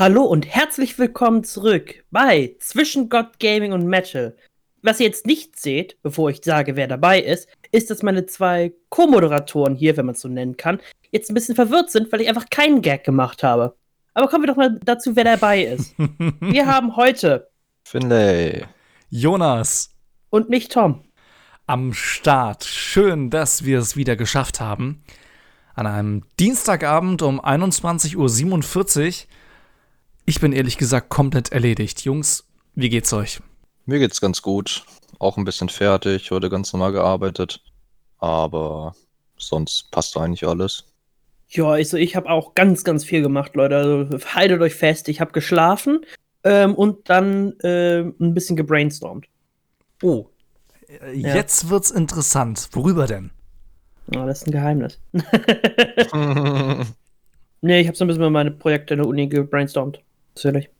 Hallo und herzlich willkommen zurück bei Zwischen Gott Gaming und Metal. Was ihr jetzt nicht seht, bevor ich sage, wer dabei ist, ist, dass meine zwei Co-Moderatoren hier, wenn man es so nennen kann, jetzt ein bisschen verwirrt sind, weil ich einfach keinen Gag gemacht habe. Aber kommen wir doch mal dazu, wer dabei ist. wir haben heute Finlay, Jonas und mich, Tom. Am Start. Schön, dass wir es wieder geschafft haben. An einem Dienstagabend um 21.47 Uhr ich bin ehrlich gesagt komplett erledigt. Jungs, wie geht's euch? Mir geht's ganz gut. Auch ein bisschen fertig, heute ganz normal gearbeitet. Aber sonst passt eigentlich alles. Ja, also ich habe auch ganz, ganz viel gemacht, Leute. Also haltet euch fest, ich habe geschlafen ähm, und dann äh, ein bisschen gebrainstormt. Oh, äh, ja. jetzt wird's interessant. Worüber denn? Ja, das ist ein Geheimnis. nee, ich habe so ein bisschen mal meine Projekte in der Uni gebrainstormt. Natürlich.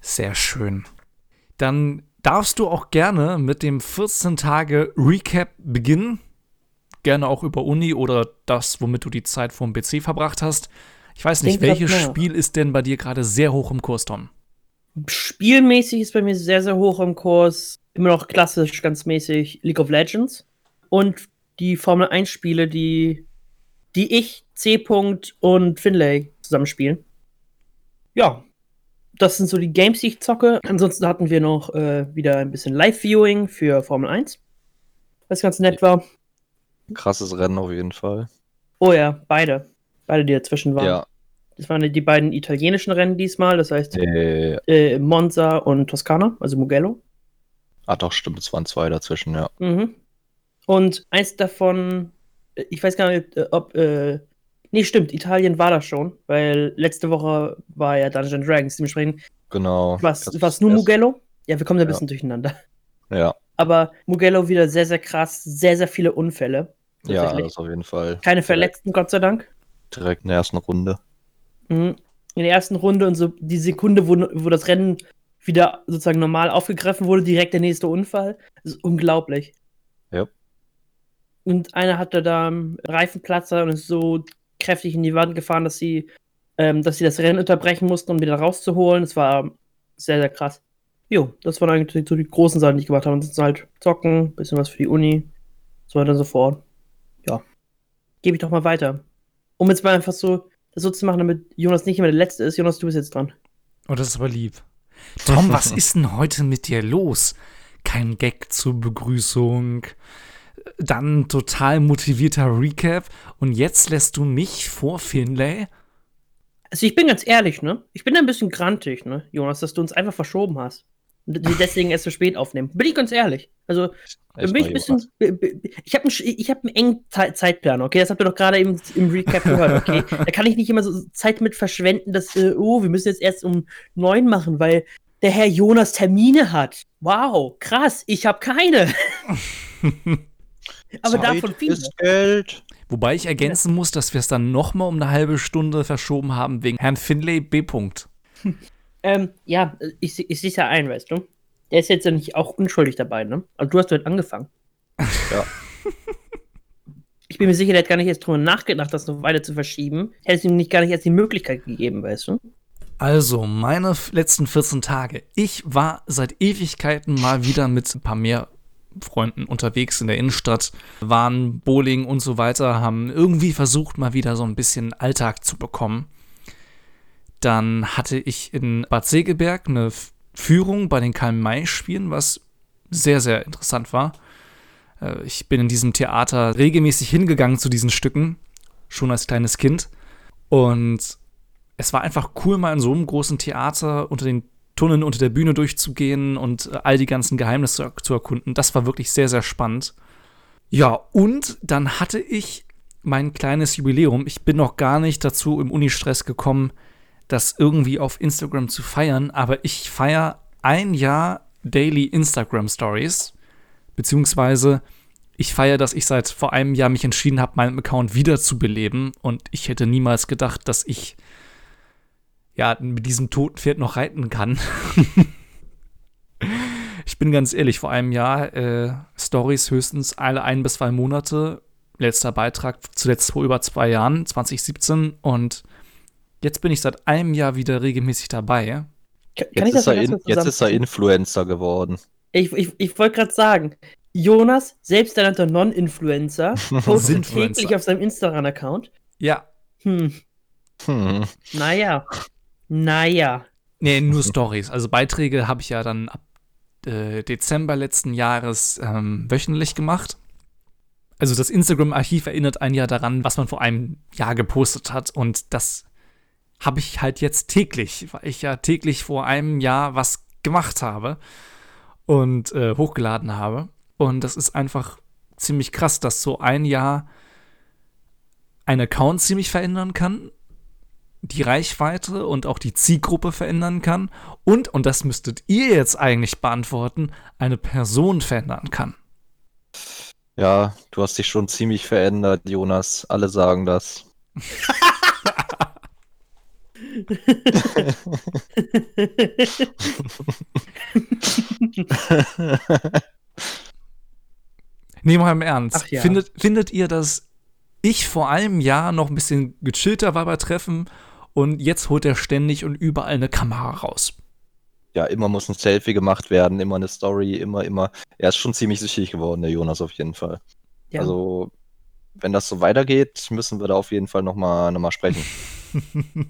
Sehr schön. Dann darfst du auch gerne mit dem 14 Tage Recap beginnen. Gerne auch über Uni oder das, womit du die Zeit vom PC verbracht hast. Ich weiß nicht, Denk welches Spiel ist denn bei dir gerade sehr hoch im Kurs, Tom? Spielmäßig ist bei mir sehr, sehr hoch im Kurs. Immer noch klassisch, ganz mäßig League of Legends. Und die Formel 1 Spiele, die, die ich, C. und Finlay zusammenspielen. Ja, das sind so die Games, die ich zocke. Ansonsten hatten wir noch äh, wieder ein bisschen Live-Viewing für Formel 1, was ganz nett war. Krasses Rennen auf jeden Fall. Oh ja, beide. Beide, die dazwischen waren. Ja. Das waren die beiden italienischen Rennen diesmal, das heißt äh, äh, Monza und Toskana, also Mugello. Ah, doch, stimmt, es waren zwei dazwischen, ja. Mhm. Und eins davon, äh, ich weiß gar nicht, äh, ob äh, Nee, stimmt, Italien war das schon, weil letzte Woche war ja Dungeons Dragons, dementsprechend. Genau. Was es nur Mugello? Ja, wir kommen da ein ja. bisschen durcheinander. Ja. Aber Mugello wieder sehr, sehr krass, sehr, sehr viele Unfälle. Ja, das auf jeden Fall. Keine Verletzten, Gott sei Dank. Direkt in der ersten Runde. Mhm. In der ersten Runde und so die Sekunde, wo, wo das Rennen wieder sozusagen normal aufgegriffen wurde, direkt der nächste Unfall. Das ist unglaublich. Ja. Und einer hatte da Reifenplatzer und ist so kräftig in die Wand gefahren, dass sie, ähm, dass sie das Rennen unterbrechen mussten, um wieder rauszuholen. Das war sehr, sehr krass. Jo, das waren eigentlich so die großen Sachen, die ich gemacht habe. Ansonsten halt zocken, bisschen was für die Uni, so weiter und so fort. Ja. Gebe ich doch mal weiter. Um jetzt mal einfach so das so zu machen, damit Jonas nicht immer der Letzte ist. Jonas, du bist jetzt dran. Oh, das ist aber lieb. Tom, was ist denn heute mit dir los? Kein Gag zur Begrüßung, dann total motivierter Recap und jetzt lässt du mich vor Finlay? Also ich bin ganz ehrlich, ne? Ich bin ein bisschen grantig, ne, Jonas, dass du uns einfach verschoben hast. Und deswegen erst so spät aufnehmen. Bin ich ganz ehrlich. Also, bin ich ein bisschen. Ich habe einen, ich hab einen engen Zeitplan, okay? Das habt ihr doch gerade eben im Recap gehört, okay? da kann ich nicht immer so Zeit mit verschwenden, dass, äh, oh, wir müssen jetzt erst um neun machen, weil der Herr Jonas Termine hat. Wow, krass, ich habe keine. Aber Zeit davon viel. Ist Geld. Wobei ich ergänzen muss, dass wir es dann noch mal um eine halbe Stunde verschoben haben wegen Herrn Finlay B. ähm, ja, ich, ich sehe es ja ein, weißt du. Der ist jetzt ja nicht auch unschuldig dabei, ne? Also du hast dort angefangen. Ja. ich bin mir sicher, der hat gar nicht erst drüber nachgedacht, das noch weiter zu verschieben. Hätte es ihm nicht gar nicht erst die Möglichkeit gegeben, weißt du? Also, meine letzten 14 Tage. Ich war seit Ewigkeiten mal wieder mit ein paar mehr Freunden unterwegs in der Innenstadt, waren Bowling und so weiter, haben irgendwie versucht, mal wieder so ein bisschen Alltag zu bekommen. Dann hatte ich in Bad Segeberg eine Führung bei den Karl-May-Spielen, was sehr, sehr interessant war. Äh, ich bin in diesem Theater regelmäßig hingegangen zu diesen Stücken, schon als kleines Kind. Und es war einfach cool, mal in so einem großen Theater unter den Tunneln unter der Bühne durchzugehen und äh, all die ganzen Geheimnisse zu erkunden. Das war wirklich sehr, sehr spannend. Ja, und dann hatte ich mein kleines Jubiläum. Ich bin noch gar nicht dazu im Unistress gekommen, das irgendwie auf Instagram zu feiern, aber ich feiere ein Jahr Daily Instagram Stories, beziehungsweise ich feiere, dass ich seit vor einem Jahr mich entschieden habe, meinen Account wiederzubeleben und ich hätte niemals gedacht, dass ich ja, mit diesem toten Pferd noch reiten kann. ich bin ganz ehrlich, vor einem Jahr äh, Stories höchstens alle ein bis zwei Monate. Letzter Beitrag zuletzt vor über zwei Jahren, 2017. Und jetzt bin ich seit einem Jahr wieder regelmäßig dabei. Kann, kann jetzt, ist er, in, jetzt ist er Influencer geworden. Ich, ich, ich wollte gerade sagen, Jonas, selbsternannter Non-Influencer, postet täglich auf seinem Instagram-Account. Ja. Hm. Hm. Naja. Naja. Nee, nur Stories. Also Beiträge habe ich ja dann ab äh, Dezember letzten Jahres ähm, wöchentlich gemacht. Also das Instagram-Archiv erinnert einen ja daran, was man vor einem Jahr gepostet hat. Und das habe ich halt jetzt täglich, weil ich ja täglich vor einem Jahr was gemacht habe und äh, hochgeladen habe. Und das ist einfach ziemlich krass, dass so ein Jahr ein Account ziemlich verändern kann, die Reichweite und auch die Zielgruppe verändern kann und, und das müsstet ihr jetzt eigentlich beantworten, eine Person verändern kann. Ja, du hast dich schon ziemlich verändert, Jonas. Alle sagen das. Nee, mal im Ernst. Ja. Findet, findet ihr, dass ich vor einem Jahr noch ein bisschen gechillter war bei Treffen und jetzt holt er ständig und überall eine Kamera raus? Ja, immer muss ein Selfie gemacht werden, immer eine Story, immer, immer. Er ist schon ziemlich süchtig geworden, der Jonas auf jeden Fall. Ja. Also, wenn das so weitergeht, müssen wir da auf jeden Fall nochmal noch mal sprechen.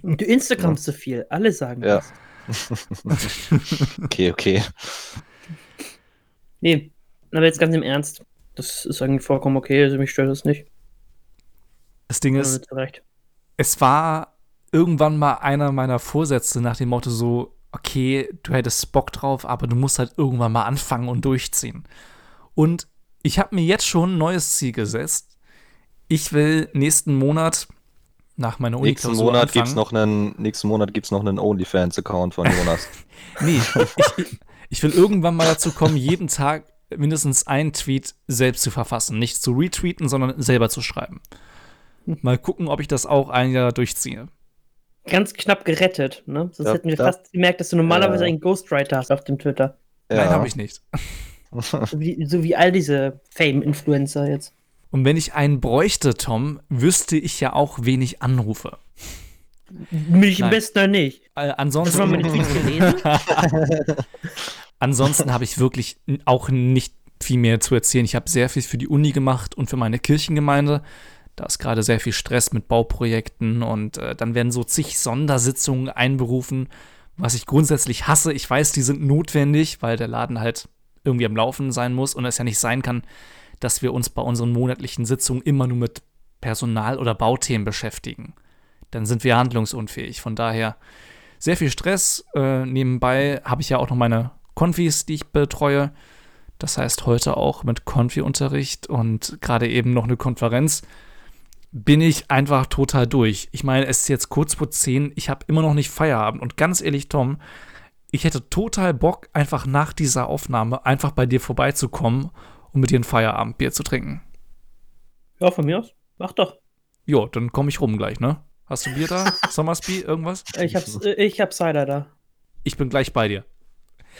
Du Instagram zu viel, alle sagen ja. das. okay, okay. Nee, aber jetzt ganz im Ernst. Das ist eigentlich vollkommen okay, also mich stört das nicht. Das Ding ist, es war irgendwann mal einer meiner Vorsätze nach dem Motto so, okay, du hättest Bock drauf, aber du musst halt irgendwann mal anfangen und durchziehen. Und ich habe mir jetzt schon ein neues Ziel gesetzt. Ich will nächsten Monat nach meiner Uni nächsten Monat anfangen. gibt's noch einen nächsten Monat gibt's noch einen OnlyFans Account von Jonas. nee, ich, ich, will irgendwann mal dazu kommen, jeden Tag mindestens einen Tweet selbst zu verfassen, nicht zu retweeten, sondern selber zu schreiben. Mal gucken, ob ich das auch ein Jahr durchziehe. Ganz knapp gerettet, ne? Sonst ja, hätten wir ja. fast gemerkt, dass du normalerweise ja. einen Ghostwriter hast auf dem Twitter. Nein, habe ich nicht. so, wie, so wie all diese Fame-Influencer jetzt. Und wenn ich einen bräuchte, Tom, wüsste ich ja auch, wen ich anrufe. Mich am besten nicht. Äh, ansonsten. Hast du mal meine Tweets gelesen? ansonsten habe ich wirklich auch nicht viel mehr zu erzählen. Ich habe sehr viel für die Uni gemacht und für meine Kirchengemeinde. Da ist gerade sehr viel Stress mit Bauprojekten und äh, dann werden so zig Sondersitzungen einberufen, was ich grundsätzlich hasse. Ich weiß, die sind notwendig, weil der Laden halt irgendwie am Laufen sein muss und es ja nicht sein kann, dass wir uns bei unseren monatlichen Sitzungen immer nur mit Personal- oder Bauthemen beschäftigen. Dann sind wir handlungsunfähig. Von daher sehr viel Stress. Äh, nebenbei habe ich ja auch noch meine Konfis, die ich betreue. Das heißt heute auch mit Konfi-Unterricht und gerade eben noch eine Konferenz. Bin ich einfach total durch. Ich meine, es ist jetzt kurz vor 10, ich habe immer noch nicht Feierabend. Und ganz ehrlich, Tom, ich hätte total Bock, einfach nach dieser Aufnahme einfach bei dir vorbeizukommen um mit dir ein Feierabendbier zu trinken. Ja, von mir aus. Mach doch. Jo, dann komme ich rum gleich, ne? Hast du Bier da? Sommersby, irgendwas? Ich, hab's, äh, ich hab Cider da. Ich bin gleich bei dir.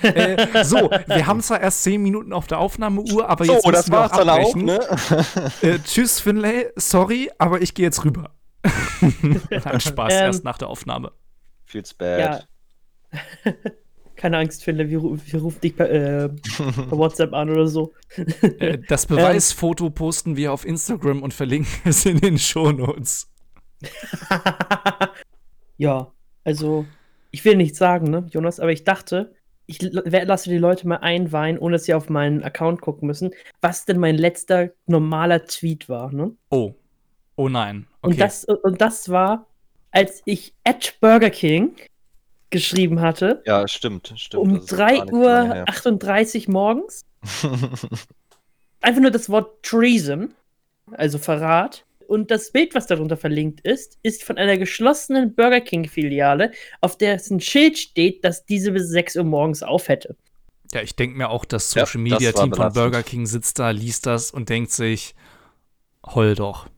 Äh, so, wir haben zwar erst 10 Minuten auf der Aufnahmeuhr, aber jetzt so, müssen das wir auch abbrechen. Auch, ne? äh, tschüss, Finlay. Sorry, aber ich gehe jetzt rüber. Nein, Spaß, ähm, erst nach der Aufnahme. Feels bad. Ja. keine Angst, Philipp, wir, wir rufen dich per, äh, per, WhatsApp an oder so. Äh, das ähm. Beweisfoto posten wir auf Instagram und verlinken es in den Shownotes. ja, also, ich will nichts sagen, ne, Jonas, aber ich dachte, ich lasse die Leute mal einweihen, ohne dass sie auf meinen Account gucken müssen, was denn mein letzter normaler Tweet war, ne? Oh. Oh nein. Okay. Und, das, und das war, als ich at Burger King geschrieben hatte. Ja, stimmt, stimmt. Um 3 Uhr 38 morgens. Einfach nur das Wort Treason, also Verrat. Und das Bild, was darunter verlinkt ist, ist von einer geschlossenen Burger King-Filiale, auf der es ein Schild steht, dass diese bis 6 Uhr morgens auf hätte. Ja, ich denke mir auch, das Social Media Team von Burger King sitzt da, liest das und denkt sich, heul doch.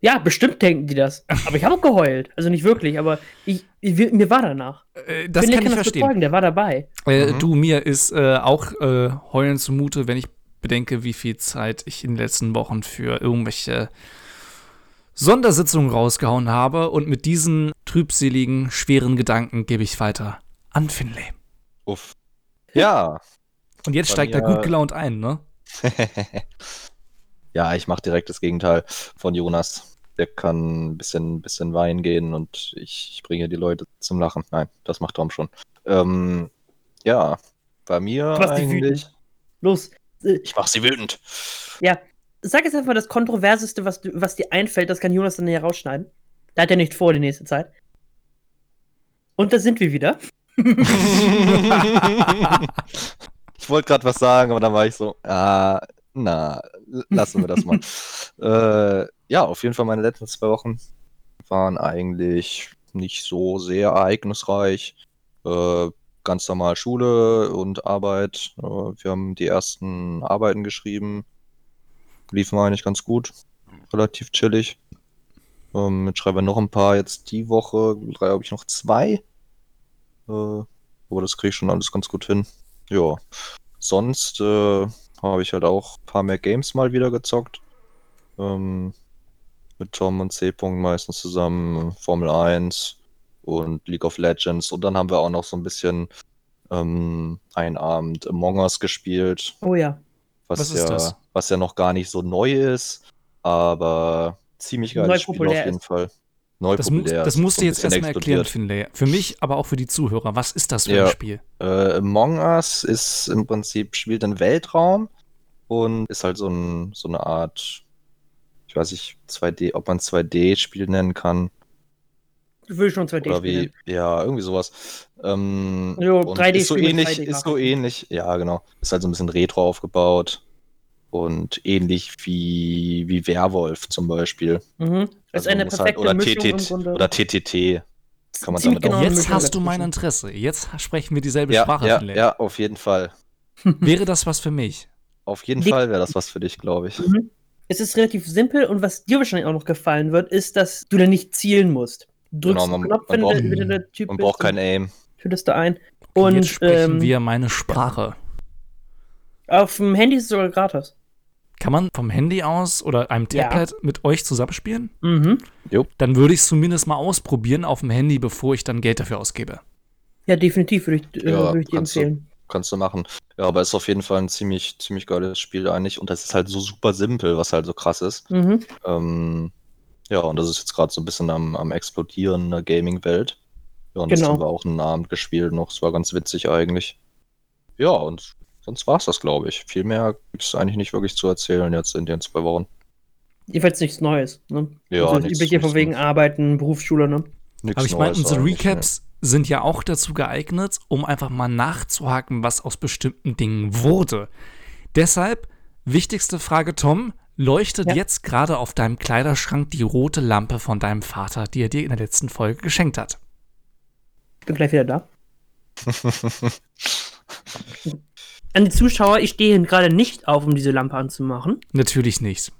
Ja, bestimmt denken die das. Aber ich habe auch geheult. Also nicht wirklich, aber ich, ich mir war danach. Äh, das kann, kann ich verstehen. Bezeugen, der war dabei. Äh, mhm. Du, mir ist äh, auch äh, heulen zumute, wenn ich bedenke, wie viel Zeit ich in den letzten Wochen für irgendwelche Sondersitzung rausgehauen habe und mit diesen trübseligen, schweren Gedanken gebe ich weiter an Finlay. Uff. Ja. Und jetzt steigt er gut gelaunt ein, ne? ja, ich mache direkt das Gegenteil von Jonas. Der kann ein bisschen, bisschen Wein gehen und ich, ich bringe die Leute zum Lachen. Nein, das macht Tom schon. Ähm, ja, bei mir eigentlich. Los. Äh, ich mach sie wütend. Ja, sag jetzt einfach das Kontroverseste, was, was dir einfällt. Das kann Jonas dann hier rausschneiden. Da hat er nicht vor die nächste Zeit. Und da sind wir wieder. ich wollte gerade was sagen, aber dann war ich so, ah, na, lassen wir das mal. äh, ja, auf jeden Fall meine letzten zwei Wochen waren eigentlich nicht so sehr ereignisreich. Äh, ganz normal Schule und Arbeit. Äh, wir haben die ersten Arbeiten geschrieben. Liefen eigentlich ganz gut. Relativ chillig. Ähm, jetzt schreiben wir noch ein paar jetzt die Woche. Drei habe ich noch zwei. Äh, aber das kriege ich schon alles ganz gut hin. Ja. Sonst äh, habe ich halt auch ein paar mehr Games mal wieder gezockt. Ähm, mit Tom und C. meistens zusammen. Formel 1 und League of Legends. Und dann haben wir auch noch so ein bisschen ähm, einen Abend Among Us gespielt. Oh ja. Was, was ja, das? was ja noch gar nicht so neu ist, aber ziemlich geiles Spiel auf jeden. Fall. Neu das, populär. Mu das musst du jetzt erstmal erklären, Finlay. Für mich, aber auch für die Zuhörer. Was ist das für ja, ein Spiel? Äh, Among Us ist im Prinzip, spielt im Weltraum und ist halt so, ein, so eine Art, ich weiß nicht, 2D, ob man 2D-Spiel nennen kann. Will schon 2D Oder wie, ja, irgendwie sowas. Ähm, jo, 3D ist so ähnlich, ist so ähnlich, ja, genau. Ist halt so ein bisschen retro aufgebaut und ähnlich wie, wie Werwolf zum Beispiel. Mhm. Das also ist eine halt perfekte halt, oder, TTT, oder TTT. Kann man damit genau auch Jetzt hast du mein Interesse. Jetzt sprechen wir dieselbe ja, Sprache. Ja, ja, auf jeden Fall. Wäre das was für mich? Auf jeden Fall wäre das was für dich, glaube ich. Mhm. Es ist relativ simpel und was dir wahrscheinlich auch noch gefallen wird, ist, dass du da nicht zielen musst. Du drückst genau, man, Knopf, man wenn, braucht, wenn der Typ Man braucht kein Aim. Tötest du ein. Und jetzt sprechen ähm, wir meine Sprache. Auf dem Handy ist es sogar gratis. Kann man vom Handy aus oder einem Tablet ja. mit euch zusammenspielen? Mhm. Jo. Dann würde ich es zumindest mal ausprobieren auf dem Handy, bevor ich dann Geld dafür ausgebe. Ja, definitiv würde ich, äh, ja, würd ich dir empfehlen. Du, kannst du machen. Ja, aber es ist auf jeden Fall ein ziemlich, ziemlich geiles Spiel eigentlich. Und das ist halt so super simpel, was halt so krass ist. Mhm. Ähm, ja, und das ist jetzt gerade so ein bisschen am, am explodieren in der Gaming-Welt. Ja, und genau. das haben wir auch einen Abend gespielt noch. Es war ganz witzig eigentlich. Ja, und sonst war es das, glaube ich. Viel mehr gibt es eigentlich nicht wirklich zu erzählen jetzt in den zwei Wochen. Jedenfalls nichts Neues, ne? Ja, also, nichts, übliche von wegen Arbeiten, Berufsschule, ne? Nichts Aber ich meine, unsere Recaps mehr. sind ja auch dazu geeignet, um einfach mal nachzuhaken, was aus bestimmten Dingen wurde. Deshalb, wichtigste Frage, Tom, leuchtet ja. jetzt gerade auf deinem Kleiderschrank die rote Lampe von deinem Vater, die er dir in der letzten Folge geschenkt hat. Ich bin gleich wieder da. An die Zuschauer, ich stehe gerade nicht auf, um diese Lampe anzumachen. Natürlich nicht.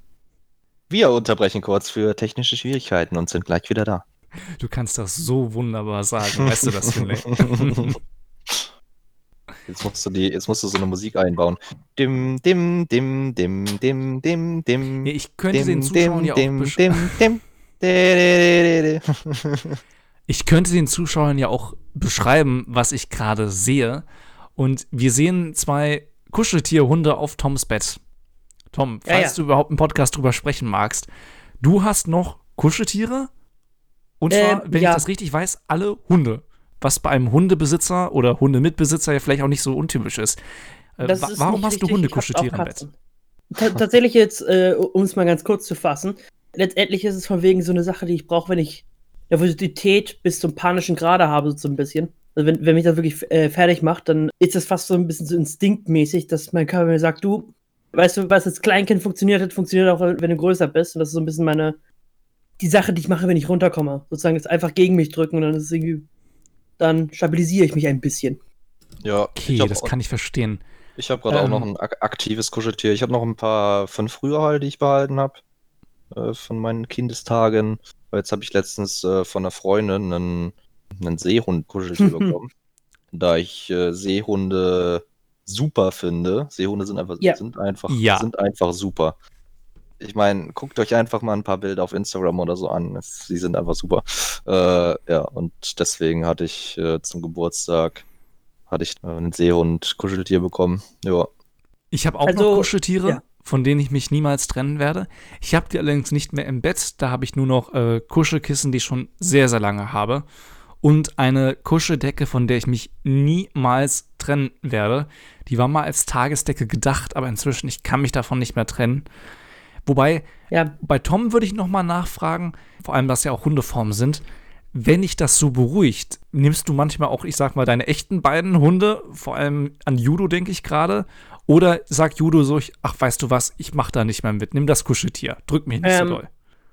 Wir unterbrechen kurz für technische Schwierigkeiten und sind gleich wieder da. Du kannst das so wunderbar sagen, weißt du das, vielleicht? Jetzt musst du die, jetzt musst du so eine Musik einbauen. Dim, dim, dim, dim, dim, dim, dim. Ja, ich könnte dim, den Zuschauern ja auch dim, Ich könnte den Zuschauern ja auch beschreiben, was ich gerade sehe. Und wir sehen zwei Kuscheltierhunde auf Toms Bett. Tom, falls ja, ja. du überhaupt einen Podcast drüber sprechen magst, du hast noch Kuscheltiere? Und zwar, ähm, wenn ja. ich das richtig weiß, alle Hunde was bei einem Hundebesitzer oder Hundemitbesitzer ja vielleicht auch nicht so untypisch ist. Äh, ist warum hast richtig. du Hundekuscheltiere im Bett? T tatsächlich jetzt, äh, um es mal ganz kurz zu fassen, letztendlich ist es von wegen so eine Sache, die ich brauche, wenn ich Nervosität bis zum panischen Grade habe, so ein bisschen. Also wenn, wenn mich das wirklich äh, fertig macht, dann ist es fast so ein bisschen so instinktmäßig, dass mein Körper mir sagt, du, weißt du, was als Kleinkind funktioniert hat, funktioniert auch, wenn du größer bist. Und das ist so ein bisschen meine, die Sache, die ich mache, wenn ich runterkomme. Sozusagen ist einfach gegen mich drücken und dann ist es irgendwie dann stabilisiere ich mich ein bisschen. Ja, okay, das kann ich verstehen. Ich habe gerade ähm, auch noch ein aktives Kuscheltier. Ich habe noch ein paar von früher halt, die ich behalten habe. Äh, von meinen Kindestagen. Jetzt habe ich letztens äh, von einer Freundin einen, einen Seehund-Kuscheltier bekommen. Da ich äh, Seehunde super finde. Seehunde sind einfach, ja. sind einfach, ja. sind einfach super. Ich meine, guckt euch einfach mal ein paar Bilder auf Instagram oder so an. Sie sind einfach super. Äh, ja, und deswegen hatte ich äh, zum Geburtstag hatte ich äh, einen Seehund Kuscheltier bekommen. Ja. Ich habe auch also, noch Kuscheltiere, ja. von denen ich mich niemals trennen werde. Ich habe die allerdings nicht mehr im Bett. Da habe ich nur noch äh, Kuschelkissen, die ich schon sehr, sehr lange habe. Und eine Kuscheldecke, von der ich mich niemals trennen werde. Die war mal als Tagesdecke gedacht, aber inzwischen, ich kann mich davon nicht mehr trennen. Wobei, ja. bei Tom würde ich noch mal nachfragen, vor allem, dass ja auch Hundeformen sind. Wenn dich das so beruhigt, nimmst du manchmal auch, ich sag mal, deine echten beiden Hunde, vor allem an Judo denke ich gerade, oder sagt Judo so, ach, weißt du was, ich mach da nicht mehr mit, nimm das Kuscheltier, drück mich nicht ähm, so doll.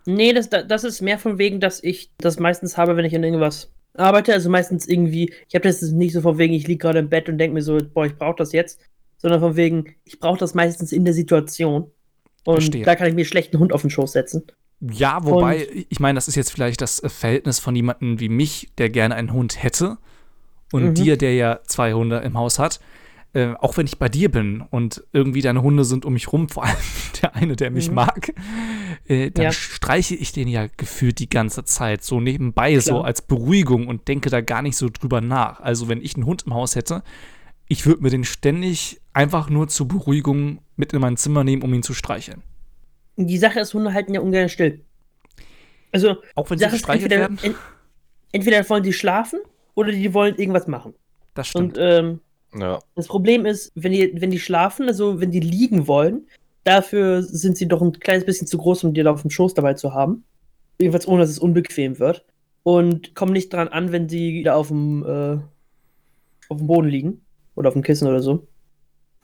Nee, das, das ist mehr von wegen, dass ich das meistens habe, wenn ich an irgendwas arbeite. Also meistens irgendwie, ich habe das nicht so von wegen, ich liege gerade im Bett und denke mir so, boah, ich brauche das jetzt, sondern von wegen, ich brauche das meistens in der Situation. Und Verstehe. da kann ich mir schlecht einen Hund auf den Schoß setzen. Ja, wobei, und, ich meine, das ist jetzt vielleicht das Verhältnis von jemandem wie mich, der gerne einen Hund hätte. Und mhm. dir, der ja zwei Hunde im Haus hat. Äh, auch wenn ich bei dir bin und irgendwie deine Hunde sind um mich rum, vor allem der eine, der mich mhm. mag, äh, dann ja. streiche ich den ja gefühlt die ganze Zeit so nebenbei, Klar. so als Beruhigung und denke da gar nicht so drüber nach. Also, wenn ich einen Hund im Haus hätte, ich würde mir den ständig einfach nur zur Beruhigung mit in mein Zimmer nehmen, um ihn zu streicheln. Die Sache ist, Hunde halten ja ungern still. Also, auch wenn sie gestreichelt entweder, werden? entweder wollen sie schlafen oder die wollen irgendwas machen. Das stimmt. Und ähm, ja. das Problem ist, wenn die, wenn die schlafen, also wenn die liegen wollen, dafür sind sie doch ein kleines bisschen zu groß, um dir da auf dem Schoß dabei zu haben. Jedenfalls ohne, dass es unbequem wird. Und kommen nicht dran an, wenn sie da auf dem, äh, auf dem Boden liegen oder auf dem Kissen oder so.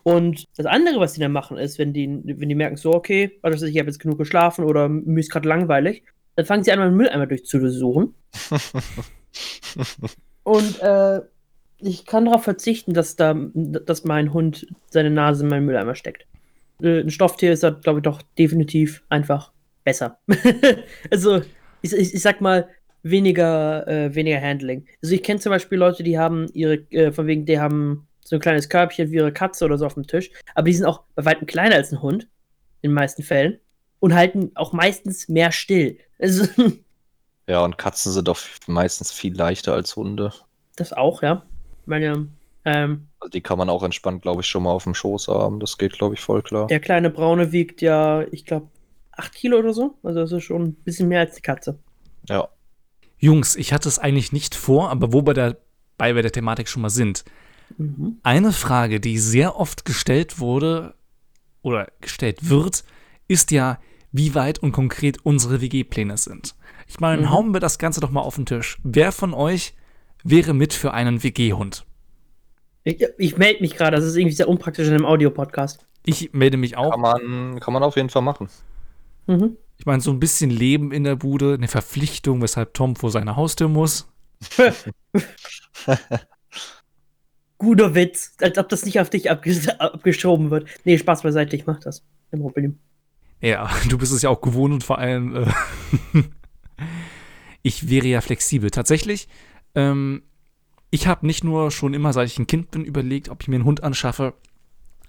Und das andere, was die dann machen, ist, wenn die, wenn die merken, so, okay, also ich habe jetzt genug geschlafen oder mir ist gerade langweilig, dann fangen sie an, meinen Mülleimer durchzusuchen. Und äh, ich kann darauf verzichten, dass da, dass mein Hund seine Nase in meinen Mülleimer steckt. Äh, ein Stofftier ist da, glaube ich, doch definitiv einfach besser. also, ich, ich, ich, sag mal, weniger, äh, weniger Handling. Also ich kenne zum Beispiel Leute, die haben ihre, äh, von wegen, die haben so ein kleines Körbchen wie ihre Katze oder so auf dem Tisch. Aber die sind auch bei weitem kleiner als ein Hund, in den meisten Fällen. Und halten auch meistens mehr still. Also, ja, und Katzen sind auch meistens viel leichter als Hunde. Das auch, ja. Meine, ähm, also die kann man auch entspannt, glaube ich, schon mal auf dem Schoß haben. Das geht, glaube ich, voll klar. Der kleine Braune wiegt ja, ich glaube, 8 Kilo oder so. Also das ist schon ein bisschen mehr als die Katze. Ja. Jungs, ich hatte es eigentlich nicht vor, aber wo wir dabei bei der Thematik schon mal sind. Mhm. Eine Frage, die sehr oft gestellt wurde oder gestellt wird, ist ja, wie weit und konkret unsere WG-Pläne sind. Ich meine, mhm. hauen wir das Ganze doch mal auf den Tisch. Wer von euch wäre mit für einen WG-Hund? Ich, ich melde mich gerade, das ist irgendwie sehr unpraktisch in einem Audiopodcast. Ich melde mich auch. Kann man, kann man auf jeden Fall machen. Mhm. Ich meine, so ein bisschen Leben in der Bude, eine Verpflichtung, weshalb Tom vor seine Haustür muss. Guter Witz, als ob das nicht auf dich abges abgeschoben wird. Nee, Spaß beiseite, ich mach das. Kein Problem. Ja, du bist es ja auch gewohnt und vor allem, äh, ich wäre ja flexibel. Tatsächlich, ähm, ich habe nicht nur schon immer, seit ich ein Kind bin, überlegt, ob ich mir einen Hund anschaffe,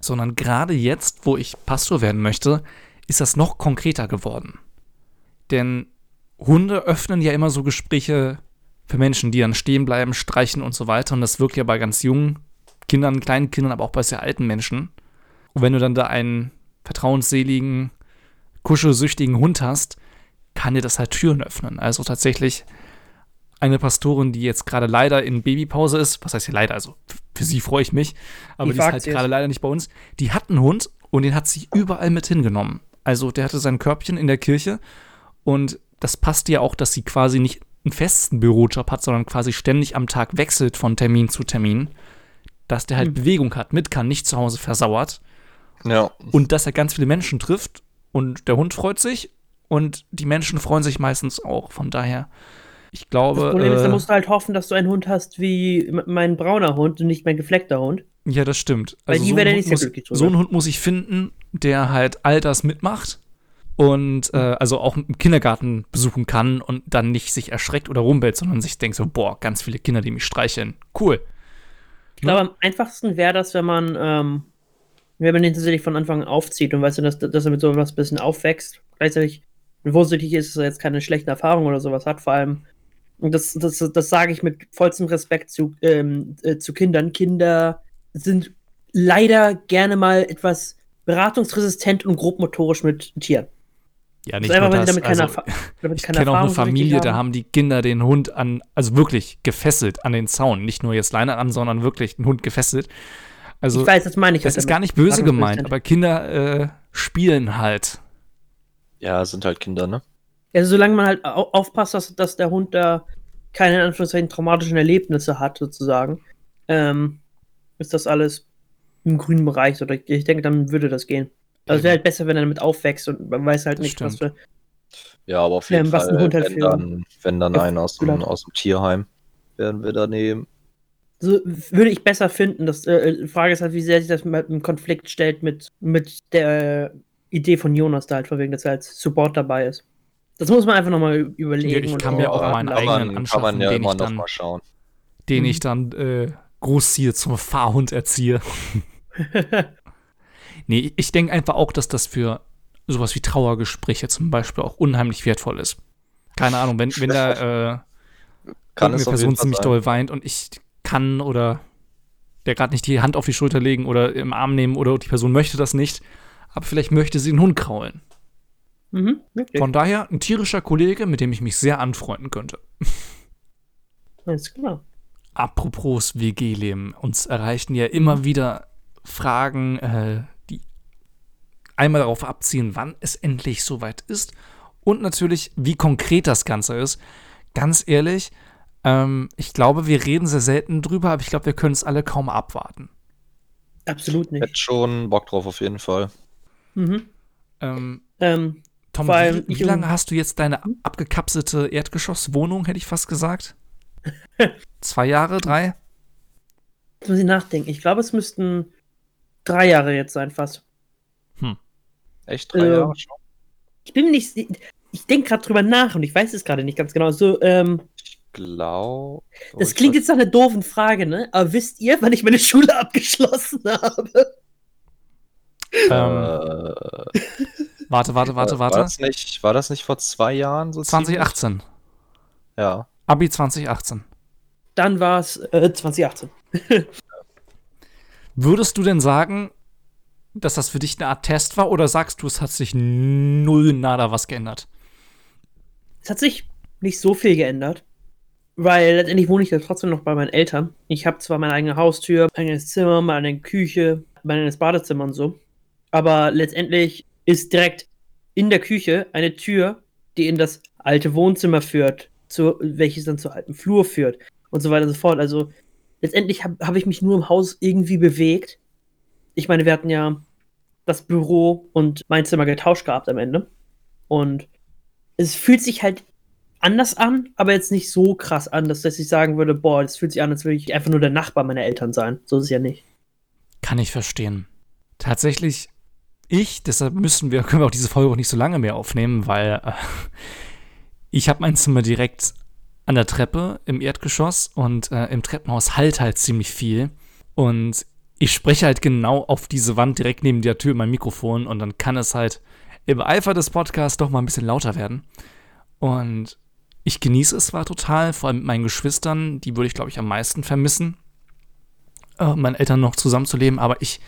sondern gerade jetzt, wo ich Pastor werden möchte, ist das noch konkreter geworden. Denn Hunde öffnen ja immer so Gespräche für Menschen, die dann stehen bleiben, streichen und so weiter. Und das wirkt ja bei ganz jungen Kindern, kleinen Kindern, aber auch bei sehr alten Menschen. Und wenn du dann da einen vertrauensseligen, kuschelsüchtigen Hund hast, kann dir das halt Türen öffnen. Also tatsächlich eine Pastorin, die jetzt gerade leider in Babypause ist, was heißt hier leider, also für sie freue ich mich, aber die, die ist halt gerade leider nicht bei uns, die hat einen Hund und den hat sie überall mit hingenommen. Also der hatte sein Körbchen in der Kirche und das passt ja auch, dass sie quasi nicht einen festen Bürojob hat, sondern quasi ständig am Tag wechselt von Termin zu Termin, dass der halt mhm. Bewegung hat, mit kann, nicht zu Hause versauert. Ja. Und dass er ganz viele Menschen trifft und der Hund freut sich und die Menschen freuen sich meistens auch. Von daher, ich glaube. Das Problem äh, ist, da musst du halt hoffen, dass du einen Hund hast wie mein brauner Hund und nicht mein gefleckter Hund. Ja, das stimmt. Weil also die so wäre nicht sehr glücklich So einen Hund muss ich finden, der halt all das mitmacht und äh, also auch im Kindergarten besuchen kann und dann nicht sich erschreckt oder rumbellt, sondern sich denkt so, boah, ganz viele Kinder, die mich streicheln. Cool. Ich glaube, am einfachsten wäre das, wenn man ähm, Wenn man den tatsächlich von Anfang an aufzieht und weißt du, dass, dass er mit sowas ein bisschen aufwächst, gleichzeitig vorsichtig ist, dass er jetzt keine schlechten Erfahrungen oder sowas hat, vor allem, und das, das, das sage ich mit vollstem Respekt zu, ähm, äh, zu Kindern. Kinder sind leider gerne mal etwas beratungsresistent und grobmotorisch mit Tieren. Ja, nicht nur das. Also, ich kenne auch eine Familie, da haben die Kinder den Hund an, also wirklich gefesselt an den Zaun. Nicht nur jetzt Leine an, sondern wirklich den Hund gefesselt. Also, ich weiß, das meine ich. Das ist gar nicht böse gemeint, aber Kinder äh, spielen halt. Ja, sind halt Kinder, ne? Also solange man halt aufpasst, dass, dass der Hund da keine in Anführungszeichen traumatischen Erlebnisse hat, sozusagen, ähm, ist das alles im grünen Bereich. Oder ich denke, dann würde das gehen. Also es wäre halt besser, wenn er damit aufwächst und man weiß halt das nicht, stimmt. was für. Ja, aber auf jeden ähm, Fall, Hund halt wenn, dann, wenn dann einen aus dem, aus dem Tierheim werden wir da nehmen. So würde ich besser finden. Das, äh, die Frage ist halt, wie sehr sich das mit einem Konflikt stellt mit, mit der Idee von Jonas da halt, von wegen, dass er als Support dabei ist. Das muss man einfach nochmal überlegen. Ich kann mir auch meinen eigenen man, anschaffen, kann man ja den, ich dann, noch mal schauen. den ich dann äh, großziehe, zum Fahrhund erziehe. nee, ich denke einfach auch, dass das für sowas wie Trauergespräche zum Beispiel auch unheimlich wertvoll ist. Keine Ahnung, wenn, wenn da äh, kann eine Person ziemlich sein. doll weint und ich kann oder der gerade nicht die Hand auf die Schulter legen oder im Arm nehmen oder die Person möchte das nicht, aber vielleicht möchte sie den Hund kraulen. Mhm, okay. Von daher ein tierischer Kollege, mit dem ich mich sehr anfreunden könnte. Alles klar. Apropos WG-Leben, uns erreichten ja immer wieder Fragen, äh, einmal darauf abziehen, wann es endlich soweit ist und natürlich, wie konkret das Ganze ist. Ganz ehrlich, ähm, ich glaube, wir reden sehr selten drüber, aber ich glaube, wir können es alle kaum abwarten. Absolut nicht. Ich hätte schon Bock drauf, auf jeden Fall. Mhm. Ähm, ähm, Tom, wie, wie lange hast du jetzt deine abgekapselte Erdgeschosswohnung, hätte ich fast gesagt? Zwei Jahre, drei? Jetzt muss ich nachdenken. Ich glaube, es müssten drei Jahre jetzt sein, fast. Echt drei äh, Jahre schon? Ich bin nicht. Ich denke gerade drüber nach und ich weiß es gerade nicht ganz genau. So, ähm, ich glaube. Das klingt jetzt nach einer doofen Frage, ne? Aber wisst ihr, wann ich meine Schule abgeschlossen habe? Ähm, äh, warte, warte, warte, warte. War das, nicht, war das nicht vor zwei Jahren so? 2018. Ziemlich? Ja. Abi 2018. Dann war es äh, 2018. Würdest du denn sagen, dass das für dich eine Art Test war oder sagst du, es hat sich null nada was geändert? Es hat sich nicht so viel geändert, weil letztendlich wohne ich ja trotzdem noch bei meinen Eltern. Ich habe zwar meine eigene Haustür, mein eigenes Zimmer, meine Küche, mein eigenes Badezimmer und so, aber letztendlich ist direkt in der Küche eine Tür, die in das alte Wohnzimmer führt, zu, welches dann zur alten Flur führt und so weiter und so fort. Also letztendlich habe hab ich mich nur im Haus irgendwie bewegt. Ich meine, wir hatten ja das Büro und mein Zimmer getauscht gehabt am Ende. Und es fühlt sich halt anders an, aber jetzt nicht so krass an, dass, ich sagen würde, boah, das fühlt sich an, als würde ich einfach nur der Nachbar meiner Eltern sein. So ist es ja nicht. Kann ich verstehen. Tatsächlich ich, deshalb müssen wir, können wir auch diese Folge auch nicht so lange mehr aufnehmen, weil äh, ich habe mein Zimmer direkt an der Treppe im Erdgeschoss und äh, im Treppenhaus halt halt ziemlich viel. Und ich spreche halt genau auf diese Wand direkt neben der Tür mein Mikrofon und dann kann es halt im Eifer des Podcasts doch mal ein bisschen lauter werden. Und ich genieße es zwar total, vor allem mit meinen Geschwistern, die würde ich, glaube ich, am meisten vermissen, äh, meinen Eltern noch zusammenzuleben, aber ich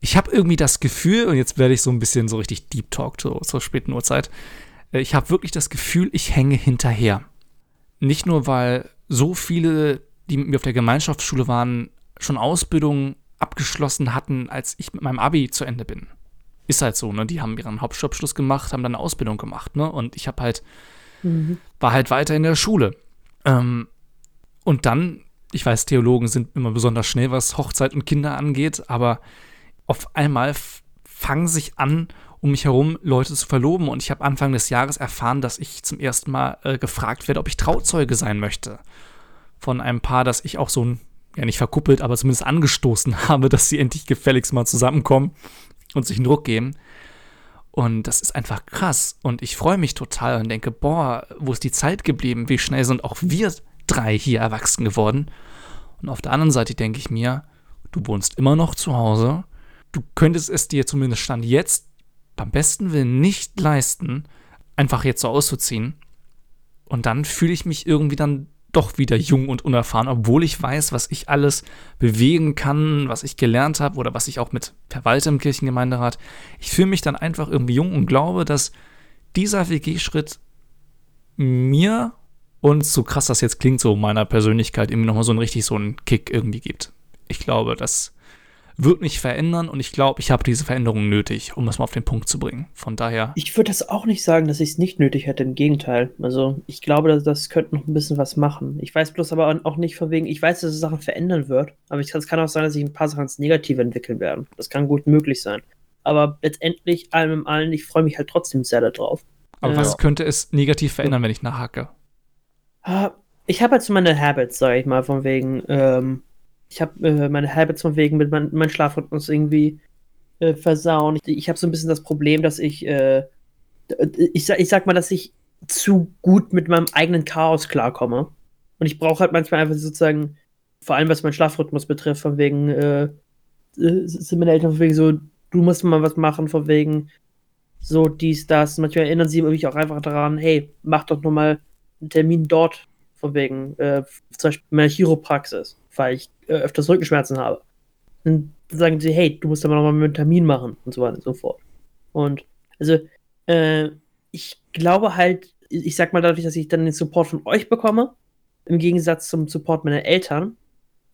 ich habe irgendwie das Gefühl, und jetzt werde ich so ein bisschen so richtig Deep Talk zur, zur späten Uhrzeit, äh, ich habe wirklich das Gefühl, ich hänge hinterher. Nicht nur, weil so viele, die mit mir auf der Gemeinschaftsschule waren, schon Ausbildung abgeschlossen hatten, als ich mit meinem Abi zu Ende bin. Ist halt so, ne? Die haben ihren Hauptschulabschluss gemacht, haben dann eine Ausbildung gemacht, ne? Und ich habe halt, mhm. war halt weiter in der Schule. Ähm, und dann, ich weiß, Theologen sind immer besonders schnell, was Hochzeit und Kinder angeht, aber auf einmal fangen sich an, um mich herum Leute zu verloben. Und ich habe Anfang des Jahres erfahren, dass ich zum ersten Mal äh, gefragt werde, ob ich Trauzeuge sein möchte. Von einem Paar, das ich auch so ein, ja nicht verkuppelt, aber zumindest angestoßen habe, dass sie endlich gefälligst mal zusammenkommen und sich einen Druck geben. Und das ist einfach krass. Und ich freue mich total und denke, boah, wo ist die Zeit geblieben? Wie schnell sind auch wir drei hier erwachsen geworden? Und auf der anderen Seite denke ich mir, du wohnst immer noch zu Hause du könntest es dir zumindest Stand jetzt beim besten Willen nicht leisten, einfach jetzt so auszuziehen. Und dann fühle ich mich irgendwie dann doch wieder jung und unerfahren, obwohl ich weiß, was ich alles bewegen kann, was ich gelernt habe oder was ich auch mit verwalte im Kirchengemeinderat. Ich fühle mich dann einfach irgendwie jung und glaube, dass dieser WG-Schritt mir und so krass das jetzt klingt, so meiner Persönlichkeit irgendwie nochmal so einen richtig so einen Kick irgendwie gibt. Ich glaube, das wird mich verändern und ich glaube, ich habe diese Veränderung nötig, um das mal auf den Punkt zu bringen. Von daher. Ich würde das auch nicht sagen, dass ich es nicht nötig hätte, im Gegenteil. Also ich glaube, dass das könnte noch ein bisschen was machen. Ich weiß bloß aber auch nicht von wegen, ich weiß, dass es Sachen verändern wird, aber es kann auch sein, dass sich ein paar Sachen ins Negative entwickeln werden. Das kann gut möglich sein. Aber letztendlich, allem im allen, ich freue mich halt trotzdem sehr darauf. Aber äh, was könnte es negativ verändern, wenn ich nachhacke? Ah, ich habe halt so meine Habits, sage ich mal, von wegen, ähm, ich habe äh, meine Habits von wegen mit mein, meinem Schlafrhythmus irgendwie äh, versauen. Ich, ich habe so ein bisschen das Problem, dass ich, äh, ich, ich sag mal, dass ich zu gut mit meinem eigenen Chaos klarkomme. Und ich brauche halt manchmal einfach sozusagen, vor allem was meinen Schlafrhythmus betrifft, von wegen, äh, äh, sind meine Eltern von wegen so, du musst mal was machen, von wegen so dies, das. Manchmal erinnern sie mich auch einfach daran, hey, mach doch nur mal einen Termin dort, von wegen, äh, zum Beispiel meiner Chiropraxis weil ich äh, öfters Rückenschmerzen habe. Dann sagen sie, hey, du musst aber nochmal einen Termin machen und so weiter und so fort. Und also, äh, ich glaube halt, ich sag mal dadurch, dass ich dann den Support von euch bekomme, im Gegensatz zum Support meiner Eltern,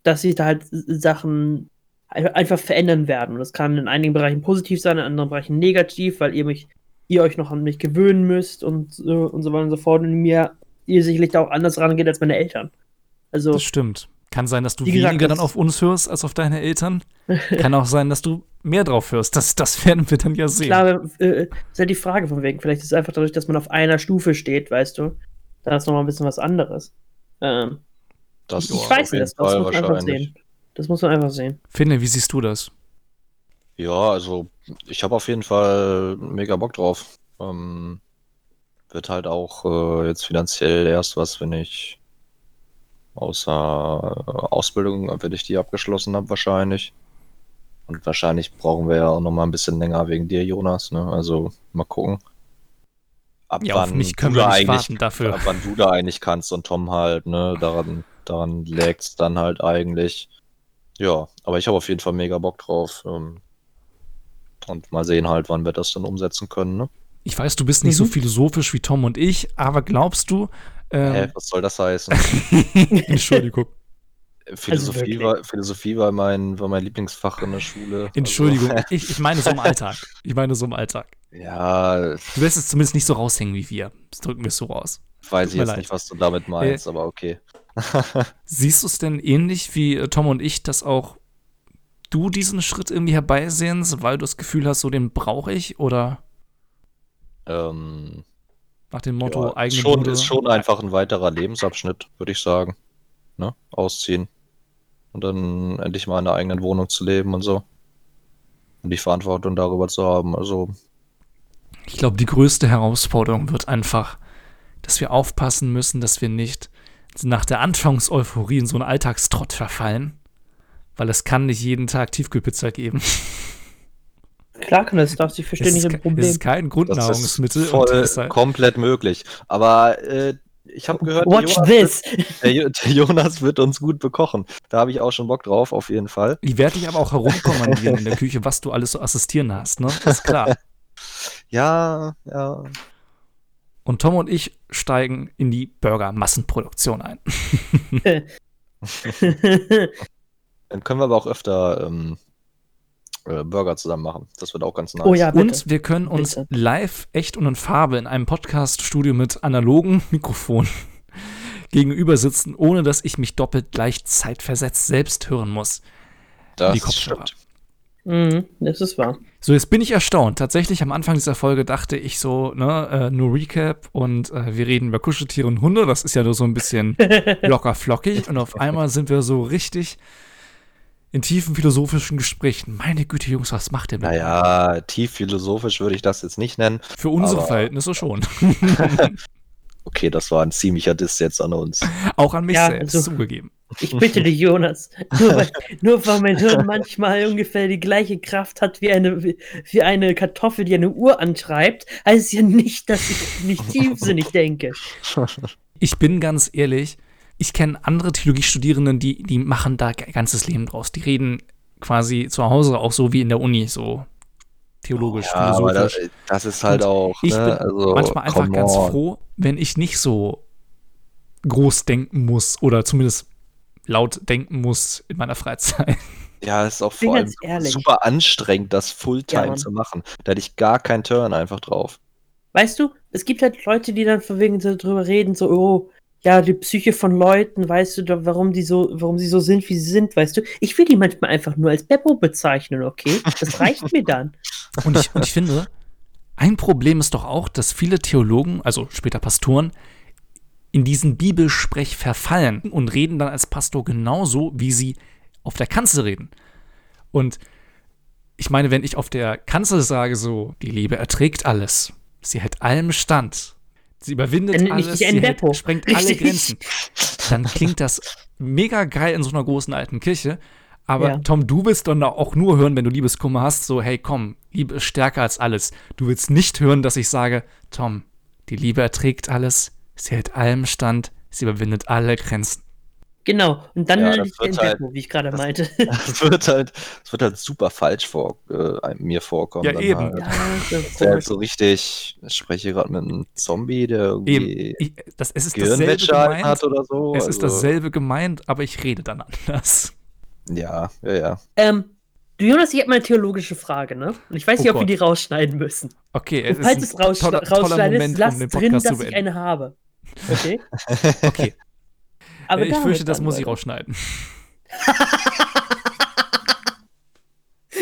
dass sich da halt Sachen einfach verändern werden. Und das kann in einigen Bereichen positiv sein, in anderen Bereichen negativ, weil ihr mich, ihr euch noch an mich gewöhnen müsst und, und so weiter und so fort. Und mir ihr sicherlich da auch anders rangeht als meine Eltern. Also, das stimmt. Kann sein, dass du gesagt, weniger dann auf uns hörst als auf deine Eltern. Kann auch sein, dass du mehr drauf hörst. Das, das werden wir dann ja sehen. Klar, äh, ist ja die Frage von wegen. Vielleicht ist es einfach dadurch, dass man auf einer Stufe steht, weißt du. Da ist nochmal ein bisschen was anderes. Ähm, das ich weiß nicht, das, das muss man einfach sehen. Das muss man einfach sehen. Finde, wie siehst du das? Ja, also ich habe auf jeden Fall mega Bock drauf. Ähm, wird halt auch äh, jetzt finanziell erst was, wenn ich Außer äh, Ausbildung, wenn ich die abgeschlossen habe, wahrscheinlich. Und wahrscheinlich brauchen wir ja auch noch mal ein bisschen länger wegen dir, Jonas. Ne? Also mal gucken. Ab ja, wann mich können wir nicht warten dafür. Ab wann du da eigentlich kannst und Tom halt, ne? Daran, daran lägst dann halt eigentlich. Ja, aber ich habe auf jeden Fall mega Bock drauf. Ähm, und mal sehen halt, wann wir das dann umsetzen können, ne? Ich weiß, du bist nicht mhm. so philosophisch wie Tom und ich, aber glaubst du, ähm, Hä, was soll das heißen? Entschuldigung. Philosophie, also war, Philosophie war, mein, war mein Lieblingsfach in der Schule. Entschuldigung, also. ich, ich meine so im Alltag. Ich meine so im Alltag. Ja. Du wirst es zumindest nicht so raushängen wie wir. Das drücken wir so raus. Weiß ich jetzt leid. nicht, was du damit meinst, äh, aber okay. siehst du es denn ähnlich wie äh, Tom und ich, dass auch du diesen Schritt irgendwie herbeisehnst, weil du das Gefühl hast, so den brauche ich oder? Ähm, nach dem Motto ja, eigene schon, Ist schon einfach ein weiterer Lebensabschnitt, würde ich sagen. Ne? Ausziehen. Und dann endlich mal in der eigenen Wohnung zu leben und so. Und die Verantwortung darüber zu haben. Also. Ich glaube, die größte Herausforderung wird einfach, dass wir aufpassen müssen, dass wir nicht nach der Anfangseuphorie in so einen Alltagstrott verfallen. Weil es kann nicht jeden Tag Tiefkühlpizza geben. Klar kann das, darfst du verstehen, nicht ein Problem. Das ist kein Grundnahrungsmittel. Das ist voll, komplett möglich. Aber äh, ich habe gehört, Watch Jonas this. Wird, der, der, Jonas wird uns gut bekochen. Da habe ich auch schon Bock drauf, auf jeden Fall. Ich werde dich aber auch herumkommandieren in der Küche, was du alles so assistieren hast, ne? Das ist klar. ja, ja. Und Tom und ich steigen in die Burger-Massenproduktion ein. Dann können wir aber auch öfter ähm, äh, Burger zusammen machen. Das wird auch ganz nice. Oh ja, bitte. Und wir können uns bitte. live, echt und in Farbe in einem Podcast-Studio mit analogen Mikrofon gegenüber sitzen, ohne dass ich mich doppelt gleich zeitversetzt selbst hören muss. Das stimmt. Mhm, das ist wahr. So, jetzt bin ich erstaunt. Tatsächlich am Anfang dieser Folge dachte ich so, ne, äh, nur Recap und äh, wir reden über Kuscheltiere und Hunde. Das ist ja nur so ein bisschen locker flockig. Und auf einmal sind wir so richtig in tiefen philosophischen Gesprächen. Meine Güte, Jungs, was macht ihr mit Naja, tief philosophisch würde ich das jetzt nicht nennen. Für unsere Verhältnisse schon. okay, das war ein ziemlicher Diss jetzt an uns. Auch an mich ja, selbst, also, zugegeben. Ich bitte dich, Jonas. Nur weil, nur weil mein Hirn manchmal ungefähr die gleiche Kraft hat wie eine, wie eine Kartoffel, die eine Uhr antreibt, heißt es ja nicht, dass ich nicht tiefsinnig denke. Ich bin ganz ehrlich, ich kenne andere Theologiestudierenden, die, die machen da ganzes Leben draus. Die reden quasi zu Hause auch so wie in der Uni, so theologisch, ja, philosophisch. Das, das, ist halt Und auch. Ich ne? bin also, manchmal einfach ganz froh, wenn ich nicht so groß denken muss oder zumindest laut denken muss in meiner Freizeit. Ja, es ist auch vor allem ehrlich. super anstrengend, das Fulltime ja, zu machen. Da hätte ich gar keinen Turn einfach drauf. Weißt du, es gibt halt Leute, die dann verwegen darüber reden, so, oh, ja, die Psyche von Leuten, weißt du, warum die so, warum sie so sind, wie sie sind, weißt du. Ich will die manchmal einfach nur als Beppo bezeichnen, okay? Das reicht mir dann. Und ich, und ich finde, ein Problem ist doch auch, dass viele Theologen, also später Pastoren, in diesen Bibelsprech verfallen und reden dann als Pastor genauso, wie sie auf der Kanzel reden. Und ich meine, wenn ich auf der Kanzel sage, so, die Liebe erträgt alles, sie hält allem stand, Sie überwindet Dann alles, sie hält, sprengt alle Grenzen. Dann klingt das mega geil in so einer großen alten Kirche. Aber ja. Tom, du willst dann auch nur hören, wenn du Liebeskummer hast, so, hey, komm, Liebe ist stärker als alles. Du willst nicht hören, dass ich sage, Tom, die Liebe erträgt alles, sie hält allem stand, sie überwindet alle Grenzen. Genau, und dann ja, das wird halt, wie ich gerade meinte. Das wird halt, das wird halt super falsch vor, äh, mir vorkommen. Ja, eben. Halt. Ja, das ist halt so richtig, ich spreche gerade mit einem Zombie, der irgendwie ich, das, es ist dasselbe gemeint, hat oder so. Es also. ist dasselbe gemeint, aber ich rede dann anders. Ja, ja, ja. Ähm, du Jonas, ich habe mal eine theologische Frage, ne? Und ich weiß oh nicht, ob Gott. wir die rausschneiden müssen. Okay, es falls es raussch toller, rausschneidest, lass um drin, dass ich eine habe. Okay? okay. Aber ich fürchte, das muss ich rausschneiden.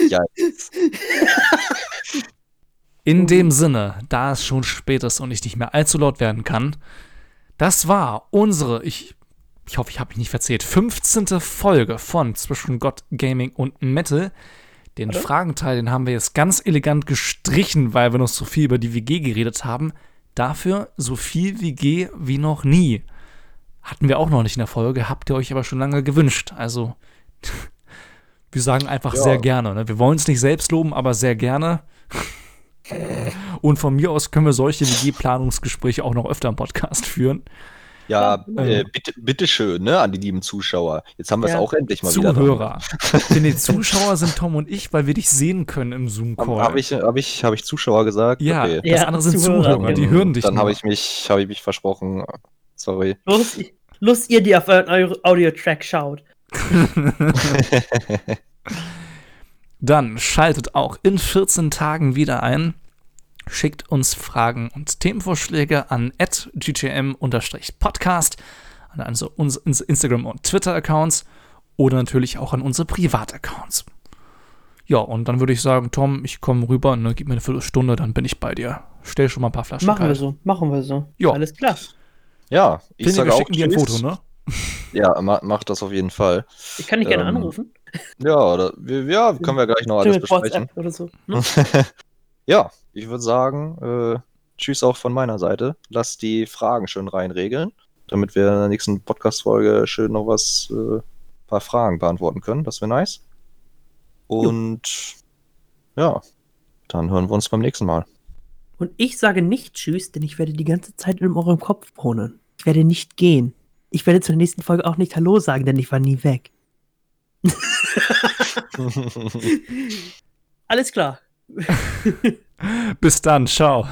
ja. In dem Sinne, da es schon spät ist und ich nicht mehr allzu laut werden kann, das war unsere, ich, ich hoffe, ich habe mich nicht verzählt, 15. Folge von Zwischen Gott, Gaming und Metal. Den Oder? Fragenteil, den haben wir jetzt ganz elegant gestrichen, weil wir noch so viel über die WG geredet haben. Dafür so viel WG wie noch nie. Hatten wir auch noch nicht in der Folge, habt ihr euch aber schon lange gewünscht. Also, wir sagen einfach ja. sehr gerne. Ne? Wir wollen es nicht selbst loben, aber sehr gerne. Und von mir aus können wir solche WG-Planungsgespräche auch noch öfter im Podcast führen. Ja, äh, bitte, bitte schön, ne, an die lieben Zuschauer. Jetzt haben wir es ja. auch endlich mal Zuhörer. wieder. Denn die Zuschauer sind Tom und ich, weil wir dich sehen können im Zoom-Call. Habe ich, hab ich, hab ich Zuschauer gesagt? Ja, okay. das ja, andere sind Zuhörer, Zuhörer die hören dich. Dann habe ich, mich, hab ich mich versprochen. Sorry. Los, Lust ihr, die auf euren Audio-Track schaut. Dann schaltet auch in 14 Tagen wieder ein. Schickt uns Fragen und Themenvorschläge an ggm-podcast, an also unsere Instagram- und Twitter-Accounts oder natürlich auch an unsere Privat-Accounts. Ja, und dann würde ich sagen, Tom, ich komme rüber, ne, gib mir eine Viertelstunde, dann bin ich bei dir. Stell schon mal ein paar Flaschen. Machen kalt. wir so, machen wir so. Ja. Alles klar. Ja, ich Finde, sage auch dir ein Foto, ne? Ja, mach, mach das auf jeden Fall. Ich kann dich ähm, gerne anrufen. Ja, oder wir, ja, können wir gleich noch alles besprechen. Oder so, ne? ja, ich würde sagen, äh, tschüss auch von meiner Seite. Lass die Fragen schön reinregeln, damit wir in der nächsten Podcast-Folge schön noch was, äh, paar Fragen beantworten können. Das wäre nice. Und jo. ja, dann hören wir uns beim nächsten Mal. Und ich sage nicht Tschüss, denn ich werde die ganze Zeit in eurem Kopf wohnen. Ich werde nicht gehen. Ich werde zur nächsten Folge auch nicht Hallo sagen, denn ich war nie weg. Alles klar. Bis dann, ciao.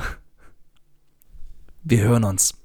Wir hören uns.